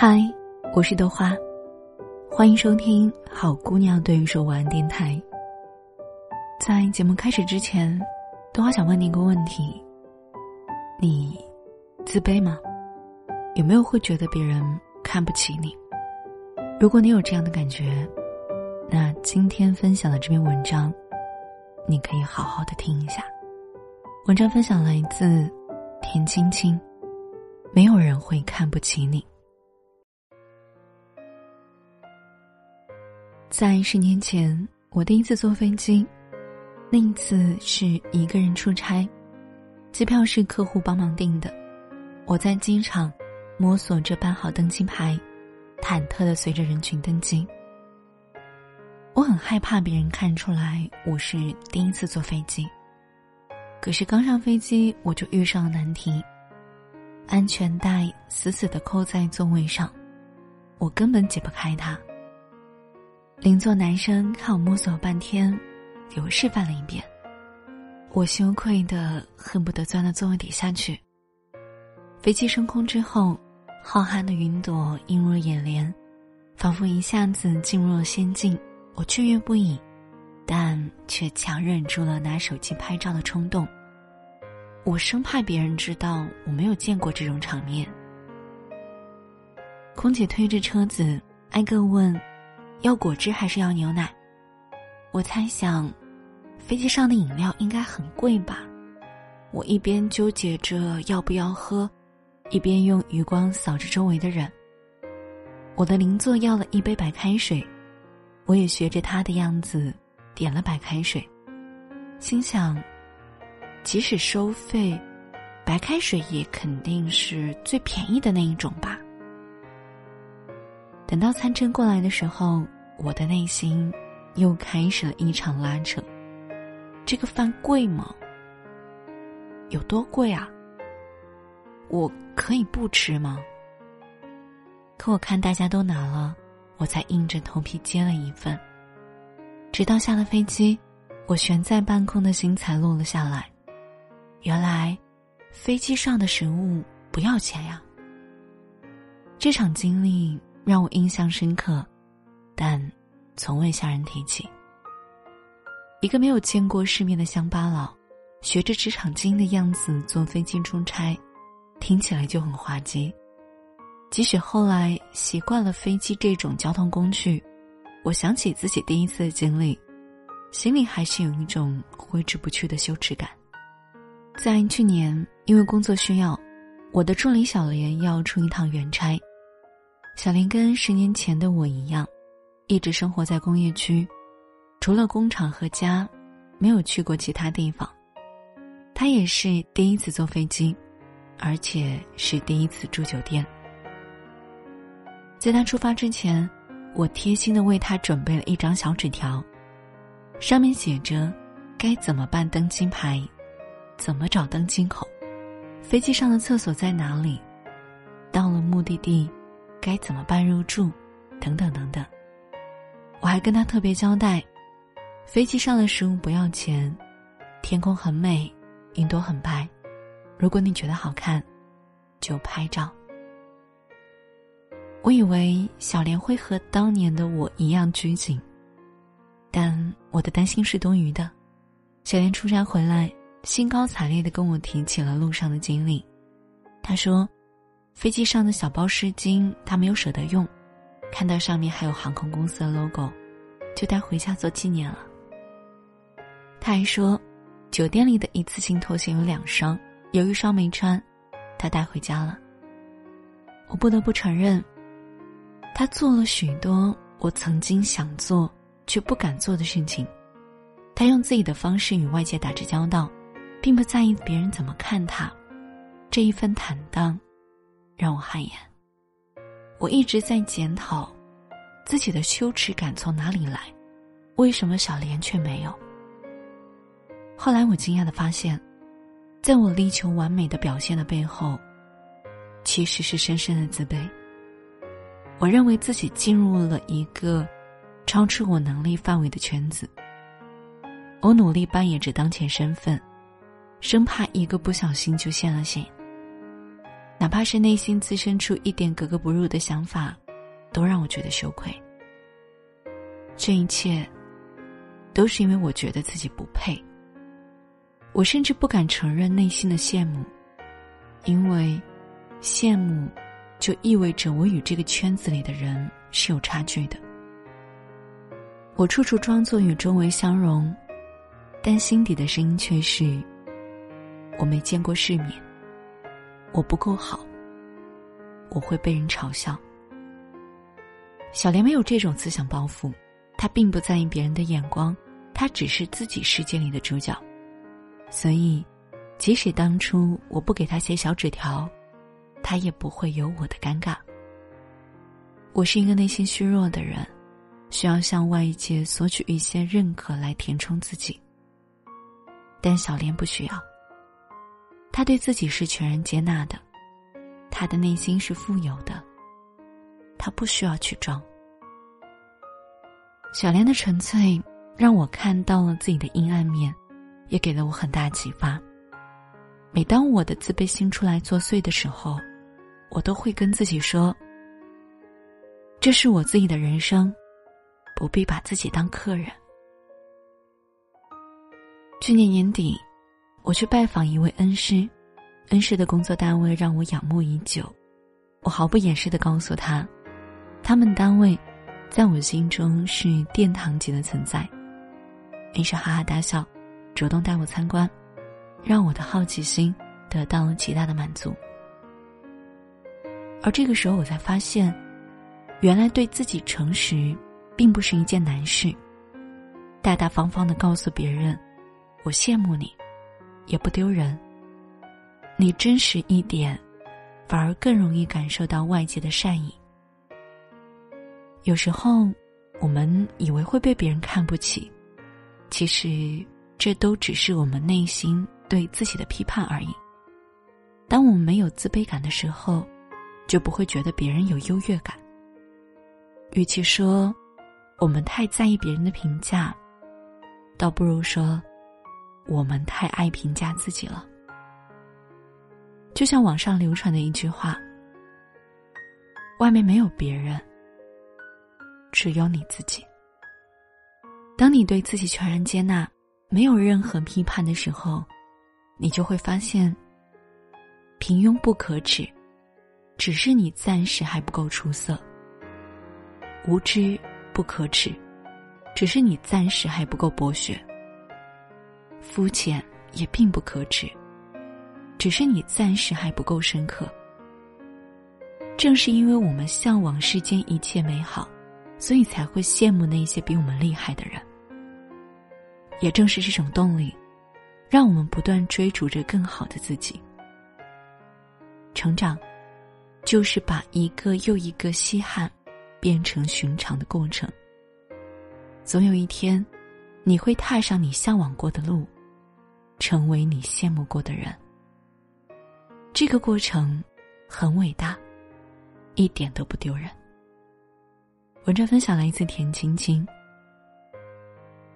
嗨，我是豆花，欢迎收听好姑娘对于说晚安电台。在节目开始之前，豆花想问你一个问题：你自卑吗？有没有会觉得别人看不起你？如果你有这样的感觉，那今天分享的这篇文章，你可以好好的听一下。文章分享来自田青青，没有人会看不起你。在十年前，我第一次坐飞机，那一次是一个人出差，机票是客户帮忙订的。我在机场摸索着办好登机牌，忐忑的随着人群登机。我很害怕别人看出来我是第一次坐飞机。可是刚上飞机，我就遇上了难题。安全带死死的扣在座位上，我根本解不开它。邻座男生看我摸索了半天，给我示范了一遍。我羞愧的恨不得钻到座位底下去。飞机升空之后，浩瀚的云朵映入眼帘，仿佛一下子进入了仙境。我雀跃不已，但却强忍住了拿手机拍照的冲动。我生怕别人知道我没有见过这种场面。空姐推着车子，挨个问。要果汁还是要牛奶？我猜想，飞机上的饮料应该很贵吧。我一边纠结着要不要喝，一边用余光扫着周围的人。我的邻座要了一杯白开水，我也学着他的样子点了白开水，心想，即使收费，白开水也肯定是最便宜的那一种吧。等到餐车过来的时候，我的内心又开始了一场拉扯。这个饭贵吗？有多贵啊？我可以不吃吗？可我看大家都拿了，我才硬着头皮接了一份。直到下了飞机，我悬在半空的心才落了下来。原来，飞机上的食物不要钱呀！这场经历。让我印象深刻，但从未向人提起。一个没有见过世面的乡巴佬，学着职场精英的样子坐飞机出差，听起来就很滑稽。即使后来习惯了飞机这种交通工具，我想起自己第一次的经历，心里还是有一种挥之不去的羞耻感。在去年，因为工作需要，我的助理小莲要出一趟远差。小林跟十年前的我一样，一直生活在工业区，除了工厂和家，没有去过其他地方。他也是第一次坐飞机，而且是第一次住酒店。在他出发之前，我贴心的为他准备了一张小纸条，上面写着该怎么办登机牌，怎么找登机口，飞机上的厕所在哪里，到了目的地。该怎么办入住，等等等等。我还跟他特别交代，飞机上的食物不要钱，天空很美，云朵很白。如果你觉得好看，就拍照。我以为小莲会和当年的我一样拘谨，但我的担心是多余的。小莲出差回来，兴高采烈的跟我提起了路上的经历。他说。飞机上的小包湿巾，他没有舍得用，看到上面还有航空公司的 logo，就带回家做纪念了。他还说，酒店里的一次性拖鞋有两双，有一双没穿，他带回家了。我不得不承认，他做了许多我曾经想做却不敢做的事情。他用自己的方式与外界打着交道，并不在意别人怎么看他，这一份坦荡。让我汗颜。我一直在检讨，自己的羞耻感从哪里来？为什么小莲却没有？后来我惊讶的发现，在我力求完美的表现的背后，其实是深深的自卑。我认为自己进入了一个超出我能力范围的圈子。我努力扮演着当前身份，生怕一个不小心就现了形。哪怕是内心滋生出一点格格不入的想法，都让我觉得羞愧。这一切，都是因为我觉得自己不配。我甚至不敢承认内心的羡慕，因为羡慕就意味着我与这个圈子里的人是有差距的。我处处装作与周围相融，但心底的声音却是：我没见过世面，我不够好，我会被人嘲笑。小莲没有这种思想包袱，她并不在意别人的眼光，她只是自己世界里的主角。所以，即使当初我不给他写小纸条，他也不会有我的尴尬。我是一个内心虚弱的人，需要向外界索取一些认可来填充自己。但小莲不需要，他对自己是全然接纳的，他的内心是富有的，他不需要去装。小莲的纯粹让我看到了自己的阴暗面。也给了我很大启发。每当我的自卑心出来作祟的时候，我都会跟自己说：“这是我自己的人生，不必把自己当客人。”去年年底，我去拜访一位恩师，恩师的工作单位让我仰慕已久。我毫不掩饰的告诉他，他们单位在我心中是殿堂级的存在。恩师哈哈大笑。主动带我参观，让我的好奇心得到了极大的满足。而这个时候，我才发现，原来对自己诚实，并不是一件难事。大大方方的告诉别人，我羡慕你，也不丢人。你真实一点，反而更容易感受到外界的善意。有时候，我们以为会被别人看不起，其实。这都只是我们内心对自己的批判而已。当我们没有自卑感的时候，就不会觉得别人有优越感。与其说我们太在意别人的评价，倒不如说我们太爱评价自己了。就像网上流传的一句话：“外面没有别人，只有你自己。”当你对自己全然接纳。没有任何批判的时候，你就会发现，平庸不可耻，只是你暂时还不够出色；无知不可耻，只是你暂时还不够博学；肤浅也并不可耻，只是你暂时还不够深刻。正是因为我们向往世间一切美好，所以才会羡慕那些比我们厉害的人。也正是这种动力，让我们不断追逐着更好的自己。成长，就是把一个又一个稀罕，变成寻常的过程。总有一天，你会踏上你向往过的路，成为你羡慕过的人。这个过程很伟大，一点都不丢人。文章分享来自田青青。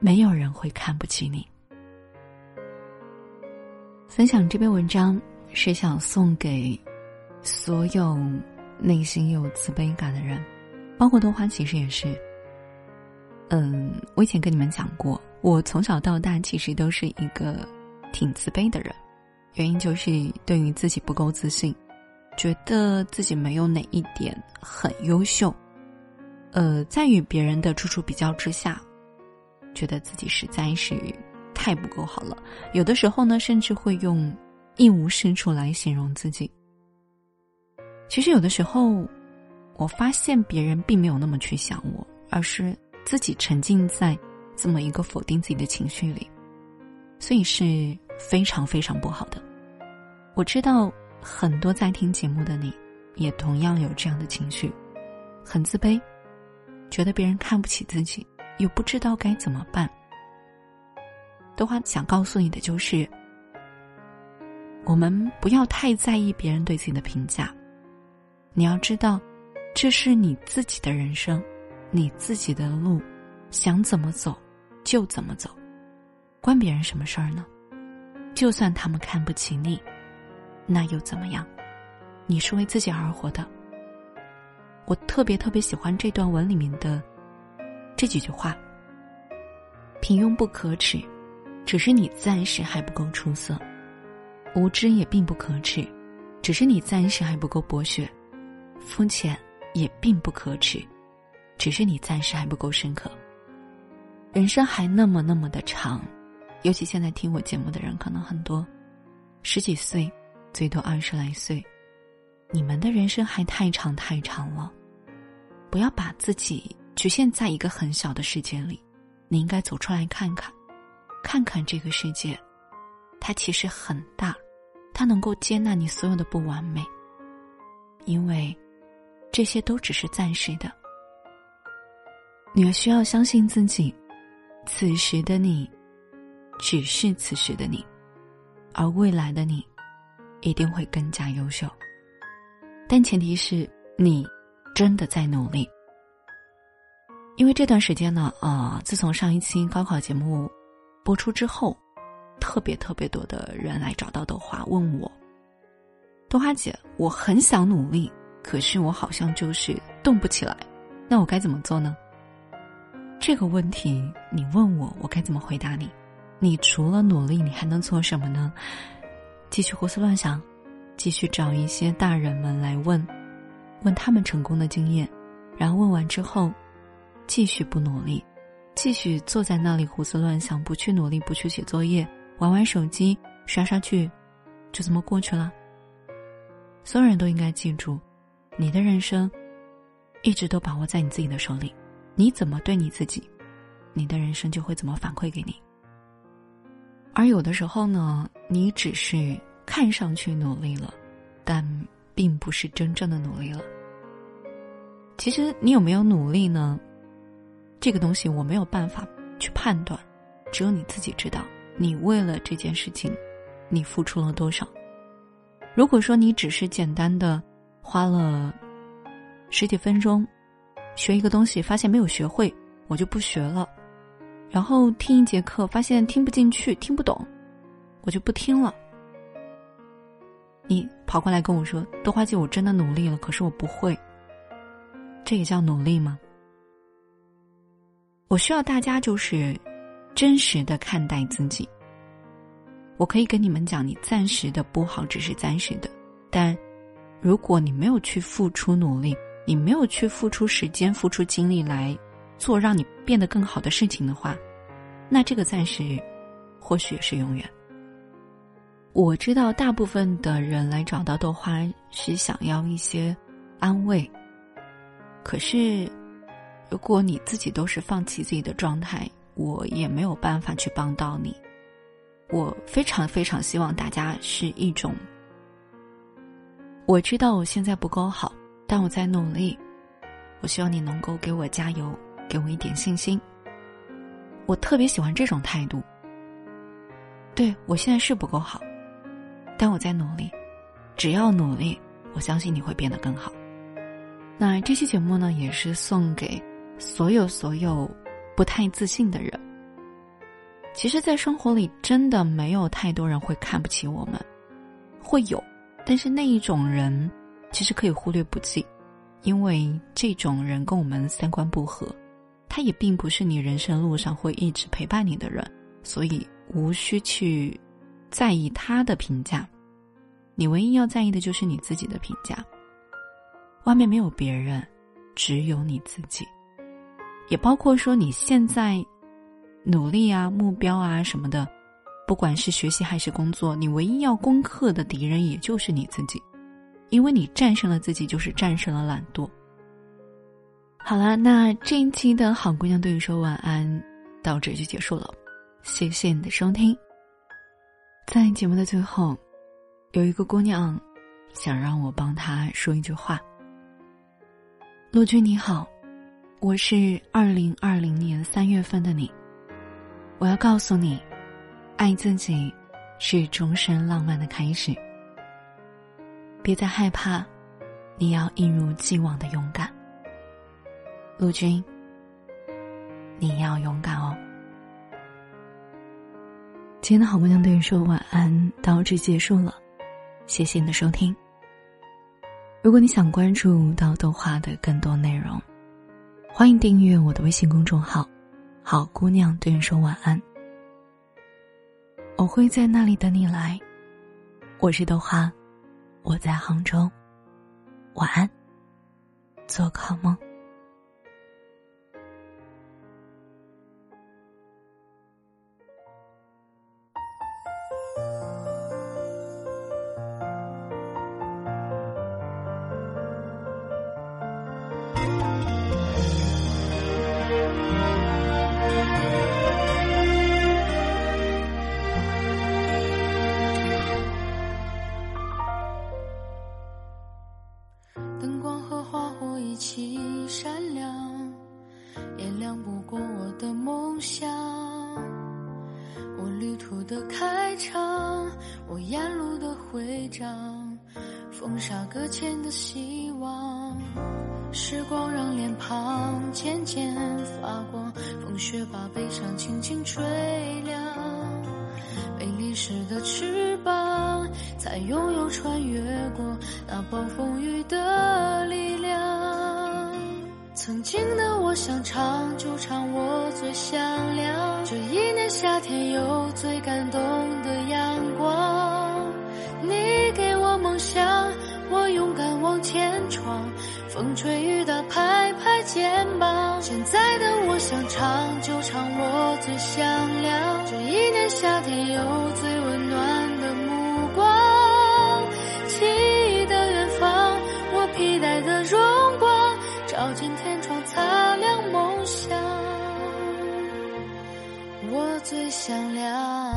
没有人会看不起你。分享这篇文章是想送给所有内心有自卑感的人，包括豆花，其实也是。嗯，我以前跟你们讲过，我从小到大其实都是一个挺自卑的人，原因就是对于自己不够自信，觉得自己没有哪一点很优秀，呃，在与别人的处处比较之下。觉得自己实在是太不够好了，有的时候呢，甚至会用一无是处来形容自己。其实有的时候，我发现别人并没有那么去想我，而是自己沉浸在这么一个否定自己的情绪里，所以是非常非常不好的。我知道很多在听节目的你，也同样有这样的情绪，很自卑，觉得别人看不起自己。又不知道该怎么办。的话，想告诉你的就是，我们不要太在意别人对自己的评价。你要知道，这是你自己的人生，你自己的路，想怎么走就怎么走，关别人什么事儿呢？就算他们看不起你，那又怎么样？你是为自己而活的。我特别特别喜欢这段文里面的这几句话：平庸不可耻，只是你暂时还不够出色；无知也并不可耻，只是你暂时还不够博学；肤浅也并不可耻，只是你暂时还不够深刻。人生还那么那么的长，尤其现在听我节目的人可能很多，十几岁，最多二十来岁，你们的人生还太长太长了，不要把自己局限在一个很小的世界里，你应该走出来看看，看看这个世界，它其实很大，它能够接纳你所有的不完美，因为这些都只是暂时的，你要需要相信自己。此时的你，只是此时的你，而未来的你，一定会更加优秀。但前提是你真的在努力。因为这段时间呢，啊，自从上一期高考节目播出之后，特别特别多的人来找到豆花问我：“豆花姐，我很想努力，可是我好像就是动不起来，那我该怎么做呢？”这个问题你问我，我该怎么回答你？你除了努力，你还能做什么呢？继续胡思乱想，继续找一些大人们来问，问他们成功的经验，然后问完之后，继续不努力，继续坐在那里胡思乱想，不去努力，不去写作业，玩玩手机，刷刷剧，就这么过去了。所有人都应该记住，你的人生一直都把握在你自己的手里。你怎么对你自己，你的人生就会怎么反馈给你。而有的时候呢，你只是看上去努力了，但并不是真正的努力了。其实你有没有努力呢？这个东西我没有办法去判断，只有你自己知道。你为了这件事情，你付出了多少？如果说你只是简单的花了十几分钟。学一个东西，发现没有学会，我就不学了；然后听一节课，发现听不进去、听不懂，我就不听了。你跑过来跟我说：“豆花姐，我真的努力了，可是我不会。”这也叫努力吗？我需要大家就是真实的看待自己。我可以跟你们讲，你暂时的不好只是暂时的，但如果你没有去付出努力。你没有去付出时间、付出精力来做让你变得更好的事情的话，那这个暂时，或许也是永远。我知道大部分的人来找到豆花是想要一些安慰，可是，如果你自己都是放弃自己的状态，我也没有办法去帮到你。我非常非常希望大家是一种，我知道我现在不够好。但我在努力，我希望你能够给我加油，给我一点信心。我特别喜欢这种态度。对我现在是不够好，但我在努力，只要努力，我相信你会变得更好。那这期节目呢，也是送给所有所有不太自信的人。其实，在生活里，真的没有太多人会看不起我们，会有，但是那一种人。其实可以忽略不计，因为这种人跟我们三观不合，他也并不是你人生路上会一直陪伴你的人，所以无需去在意他的评价。你唯一要在意的就是你自己的评价。外面没有别人，只有你自己，也包括说你现在努力啊、目标啊什么的，不管是学习还是工作，你唯一要攻克的敌人也就是你自己。因为你战胜了自己，就是战胜了懒惰。好了，那这一期的好姑娘对你说晚安，到这就结束了。谢谢你的收听。在节目的最后，有一个姑娘想让我帮她说一句话。陆军你好，我是二零二零年三月份的你。我要告诉你，爱自己是终身浪漫的开始。别再害怕，你要一如既往的勇敢，陆军。你要勇敢哦。今天的好姑娘对你说晚安，到这结束了，谢谢你的收听。如果你想关注到豆花的更多内容，欢迎订阅我的微信公众号“好姑娘对你说晚安”，我会在那里等你来。我是豆花，我在杭州，晚安，做个好梦。向我旅途的开场，我沿路的徽章，风沙搁浅的希望。时光让脸庞渐渐发光，风雪把悲伤轻轻吹凉。被淋湿的翅膀，才拥有穿越过那暴风雨的力量。曾经的我想唱就唱，我最响亮。这一年夏天有最感动的阳光。你给我梦想，我勇敢往前闯。风吹雨打拍拍肩膀。现在的我想唱就唱，我最响亮。这一年夏天有最温暖最响亮。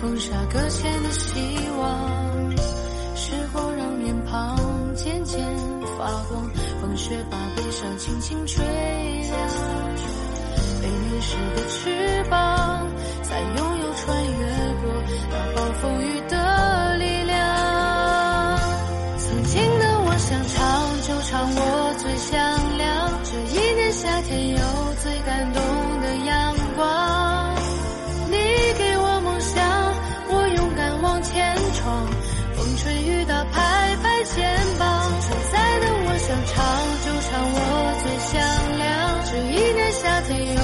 风沙搁浅的希望，时光让脸庞渐渐发光，风雪把悲伤轻轻吹凉，被淋湿的翅膀，才拥有穿越过那暴风雨的力量。曾经的我想唱就唱，我最响亮，这一年夏天有。最感动唱就唱，我最响亮。这一年夏天有